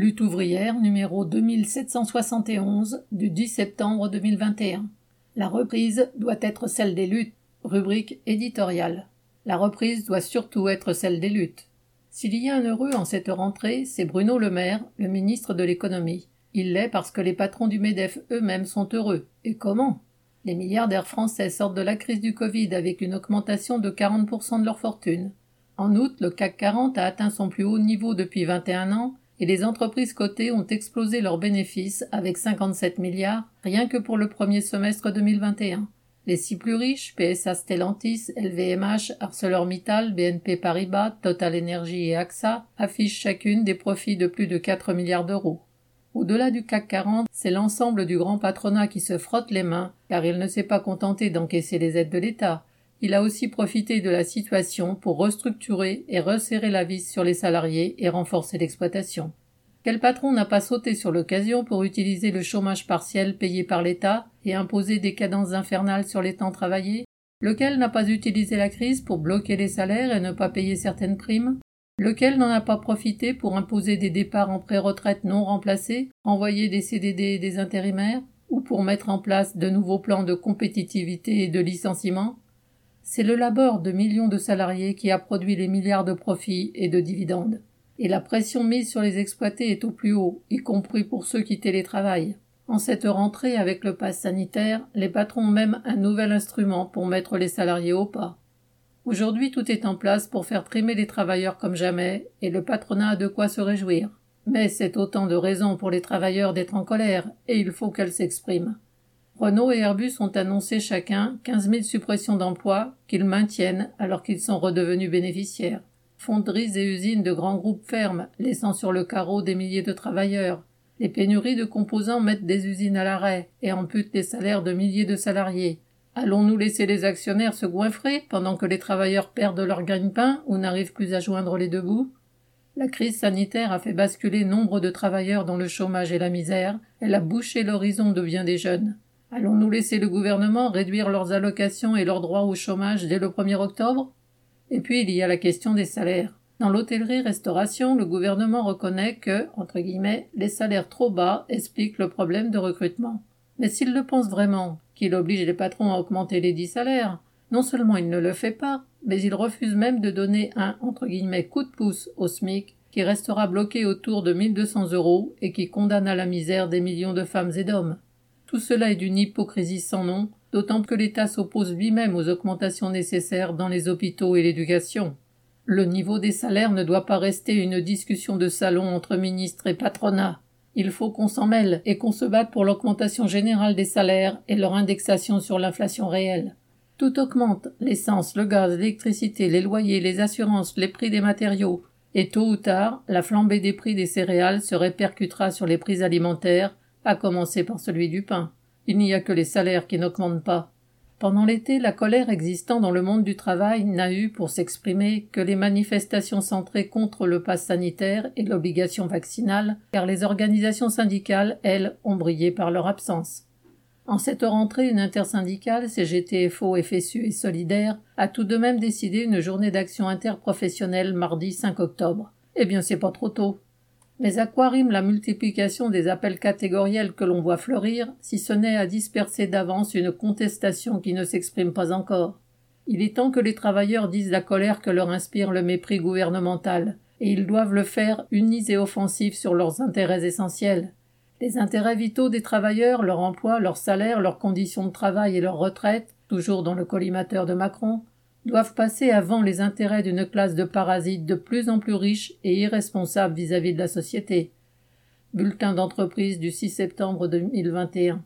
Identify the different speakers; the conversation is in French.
Speaker 1: Lutte ouvrière numéro 2771 du 10 septembre 2021. La reprise doit être celle des luttes. Rubrique éditoriale. La reprise doit surtout être celle des luttes. S'il y a un heureux en cette rentrée, c'est Bruno Le Maire, le ministre de l'économie. Il l'est parce que les patrons du MEDEF eux-mêmes sont heureux. Et comment? Les milliardaires français sortent de la crise du Covid avec une augmentation de 40% de leur fortune. En août, le CAC 40 a atteint son plus haut niveau depuis 21 ans et les entreprises cotées ont explosé leurs bénéfices avec 57 milliards rien que pour le premier semestre 2021. Les six plus riches, PSA Stellantis, LVMH, ArcelorMittal, BNP Paribas, Total Energy et AXA, affichent chacune des profits de plus de 4 milliards d'euros. Au-delà du CAC 40, c'est l'ensemble du grand patronat qui se frotte les mains, car il ne s'est pas contenté d'encaisser les aides de l'État. Il a aussi profité de la situation pour restructurer et resserrer la vis sur les salariés et renforcer l'exploitation. Quel patron n'a pas sauté sur l'occasion pour utiliser le chômage partiel payé par l'État et imposer des cadences infernales sur les temps travaillés? Lequel n'a pas utilisé la crise pour bloquer les salaires et ne pas payer certaines primes? Lequel n'en a pas profité pour imposer des départs en pré-retraite non remplacés, envoyer des CDD et des intérimaires, ou pour mettre en place de nouveaux plans de compétitivité et de licenciement? C'est le labeur de millions de salariés qui a produit les milliards de profits et de dividendes. Et la pression mise sur les exploités est au plus haut, y compris pour ceux qui télétravaillent. En cette rentrée avec le pass sanitaire, les patrons ont même un nouvel instrument pour mettre les salariés au pas. Aujourd'hui, tout est en place pour faire trimer les travailleurs comme jamais, et le patronat a de quoi se réjouir. Mais c'est autant de raisons pour les travailleurs d'être en colère, et il faut qu'elles s'expriment. Renault et Airbus ont annoncé chacun 15 000 suppressions d'emplois qu'ils maintiennent alors qu'ils sont redevenus bénéficiaires. Fonderies et usines de grands groupes ferment, laissant sur le carreau des milliers de travailleurs. Les pénuries de composants mettent des usines à l'arrêt et amputent les salaires de milliers de salariés. Allons-nous laisser les actionnaires se goinfrer pendant que les travailleurs perdent leur gagne-pain ou n'arrivent plus à joindre les deux bouts? La crise sanitaire a fait basculer nombre de travailleurs dans le chômage et la misère, elle a bouché l'horizon de bien des jeunes. Allons-nous laisser le gouvernement réduire leurs allocations et leurs droits au chômage dès le 1er octobre? Et puis il y a la question des salaires. Dans l'hôtellerie-restauration, le gouvernement reconnaît que, entre guillemets, les salaires trop bas expliquent le problème de recrutement. Mais s'il le pense vraiment, qu'il oblige les patrons à augmenter les dix salaires, non seulement il ne le fait pas, mais il refuse même de donner un, entre guillemets, coup de pouce au SMIC, qui restera bloqué autour de 1200 euros et qui condamne à la misère des millions de femmes et d'hommes. Tout cela est d'une hypocrisie sans nom, d'autant que l'État s'oppose lui-même aux augmentations nécessaires dans les hôpitaux et l'éducation. Le niveau des salaires ne doit pas rester une discussion de salon entre ministres et patronat. Il faut qu'on s'en mêle et qu'on se batte pour l'augmentation générale des salaires et leur indexation sur l'inflation réelle. Tout augmente, l'essence, le gaz, l'électricité, les loyers, les assurances, les prix des matériaux, et tôt ou tard, la flambée des prix des céréales se répercutera sur les prix alimentaires à commencer par celui du pain. Il n'y a que les salaires qui n'augmentent pas. Pendant l'été, la colère existant dans le monde du travail n'a eu pour s'exprimer que les manifestations centrées contre le pass sanitaire et l'obligation vaccinale, car les organisations syndicales, elles, ont brillé par leur absence. En cette rentrée, une intersyndicale, CGT, FO, FSU et Solidaire, a tout de même décidé une journée d'action interprofessionnelle mardi 5 octobre. Eh bien, c'est pas trop tôt. Mais à quoi rime la multiplication des appels catégoriels que l'on voit fleurir, si ce n'est à disperser d'avance une contestation qui ne s'exprime pas encore? Il est temps que les travailleurs disent la colère que leur inspire le mépris gouvernemental, et ils doivent le faire unis et offensifs sur leurs intérêts essentiels. Les intérêts vitaux des travailleurs, leur emploi, leur salaire, leurs conditions de travail et leur retraite, toujours dans le collimateur de Macron, doivent passer avant les intérêts d'une classe de parasites de plus en plus riches et irresponsables vis-à-vis de la société. Bulletin d'entreprise du 6 septembre 2021.